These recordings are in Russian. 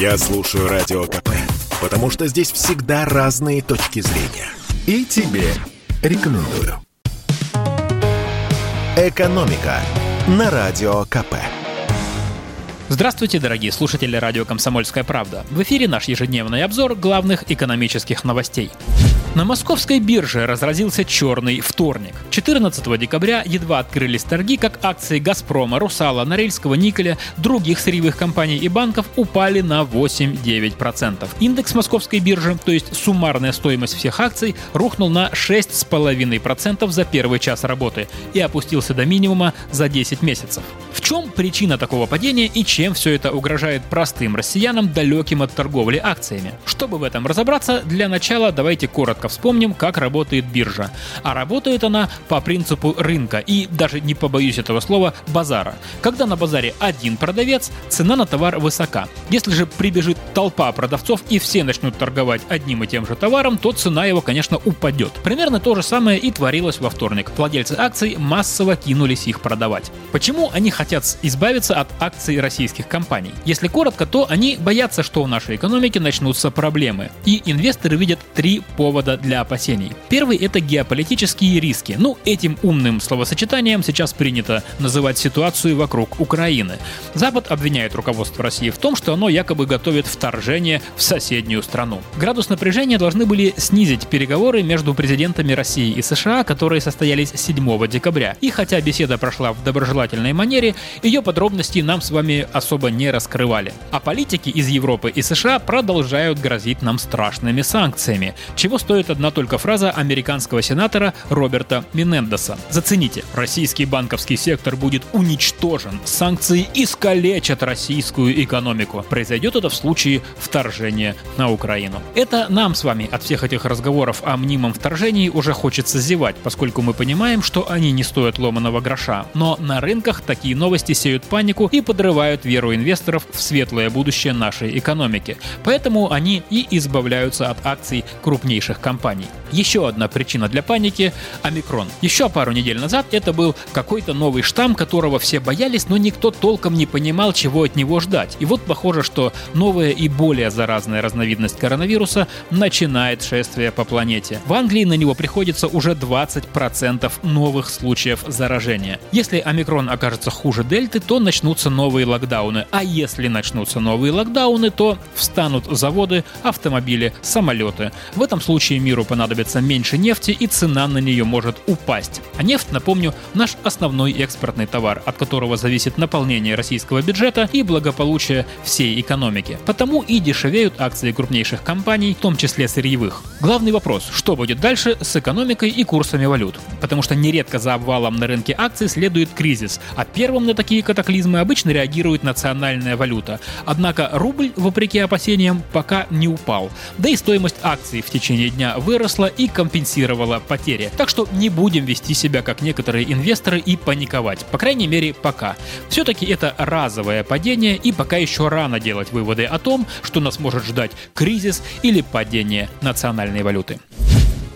Я слушаю Радио КП, потому что здесь всегда разные точки зрения. И тебе рекомендую. «Экономика» на Радио КП. Здравствуйте, дорогие слушатели радио «Комсомольская правда». В эфире наш ежедневный обзор главных экономических новостей. На московской бирже разразился черный вторник. 14 декабря едва открылись торги, как акции «Газпрома», «Русала», «Норильского никеля», других сырьевых компаний и банков упали на 8-9%. Индекс московской биржи, то есть суммарная стоимость всех акций, рухнул на 6,5% за первый час работы и опустился до минимума за 10 месяцев. В чем причина такого падения и чем все это угрожает простым россиянам, далеким от торговли акциями? Чтобы в этом разобраться, для начала давайте коротко вспомним, как работает биржа. А работает она по принципу рынка и, даже не побоюсь этого слова, базара. Когда на базаре один продавец, цена на товар высока. Если же прибежит толпа продавцов и все начнут торговать одним и тем же товаром, то цена его, конечно, упадет. Примерно то же самое и творилось во вторник. Владельцы акций массово кинулись их продавать. Почему они хотят избавиться от акций российских компаний. Если коротко, то они боятся, что у нашей экономики начнутся проблемы. И инвесторы видят три повода для опасений. Первый – это геополитические риски. Ну, этим умным словосочетанием сейчас принято называть ситуацию вокруг Украины. Запад обвиняет руководство России в том, что оно якобы готовит вторжение в соседнюю страну. Градус напряжения должны были снизить переговоры между президентами России и США, которые состоялись 7 декабря. И хотя беседа прошла в доброжелательной манере, ее подробности нам с вами особо не раскрывали. А политики из Европы и США продолжают грозить нам страшными санкциями, чего стоит одна только фраза американского сенатора Роберта Минендеса. Зацените, российский банковский сектор будет уничтожен, санкции искалечат российскую экономику. Произойдет это в случае вторжения на Украину. Это нам с вами от всех этих разговоров о мнимом вторжении уже хочется зевать, поскольку мы понимаем, что они не стоят ломаного гроша. Но на рынках такие новости сеют панику и подрывают веру инвесторов в светлое будущее нашей экономики. Поэтому они и избавляются от акций крупнейших компаний. Еще одна причина для паники – омикрон. Еще пару недель назад это был какой-то новый штамм, которого все боялись, но никто толком не понимал, чего от него ждать. И вот похоже, что новая и более заразная разновидность коронавируса начинает шествие по планете. В Англии на него приходится уже 20% новых случаев заражения. Если омикрон окажется хуже дельты, то начнутся новые локдауны. А если начнутся новые локдауны, то встанут заводы, автомобили, самолеты. В этом случае миру понадобится меньше нефти и цена на нее может упасть. А нефть, напомню, наш основной экспортный товар, от которого зависит наполнение российского бюджета и благополучие всей экономики. Потому и дешевеют акции крупнейших компаний, в том числе сырьевых. Главный вопрос, что будет дальше с экономикой и курсами валют? Потому что нередко за обвалом на рынке акций следует кризис, а первым на такие катаклизмы обычно реагирует национальная валюта. Однако рубль, вопреки опасениям, пока не упал. Да и стоимость акций в течение дня выросла и компенсировала потери. Так что не будем вести себя как некоторые инвесторы и паниковать. По крайней мере, пока. Все-таки это разовое падение и пока еще рано делать выводы о том, что нас может ждать кризис или падение национальной валюты.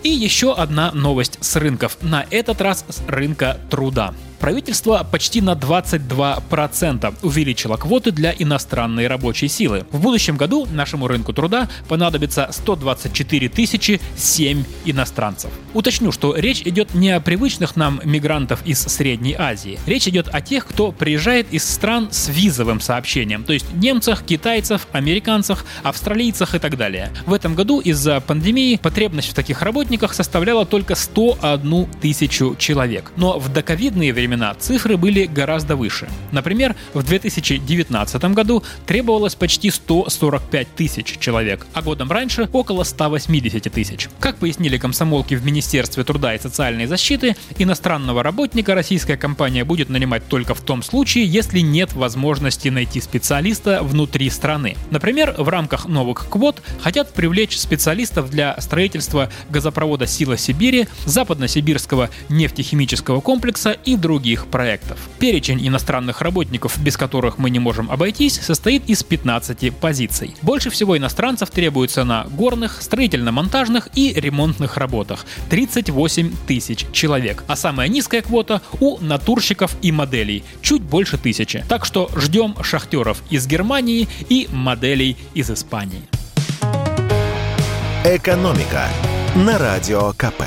И еще одна новость с рынков, на этот раз с рынка труда правительство почти на 22% увеличило квоты для иностранной рабочей силы. В будущем году нашему рынку труда понадобится 124 тысячи 7 иностранцев. Уточню, что речь идет не о привычных нам мигрантов из Средней Азии. Речь идет о тех, кто приезжает из стран с визовым сообщением, то есть немцах, китайцев, американцах, австралийцах и так далее. В этом году из-за пандемии потребность в таких работниках составляла только 101 тысячу человек. Но в доковидные времена времена цифры были гораздо выше. Например, в 2019 году требовалось почти 145 тысяч человек, а годом раньше около 180 тысяч. Как пояснили комсомолки в Министерстве труда и социальной защиты, иностранного работника российская компания будет нанимать только в том случае, если нет возможности найти специалиста внутри страны. Например, в рамках новых квот хотят привлечь специалистов для строительства газопровода «Сила Сибири», западно-сибирского нефтехимического комплекса и других других проектов. Перечень иностранных работников, без которых мы не можем обойтись, состоит из 15 позиций. Больше всего иностранцев требуется на горных, строительно-монтажных и ремонтных работах – 38 тысяч человек. А самая низкая квота у натурщиков и моделей – чуть больше тысячи. Так что ждем шахтеров из Германии и моделей из Испании. «Экономика» на Радио КП.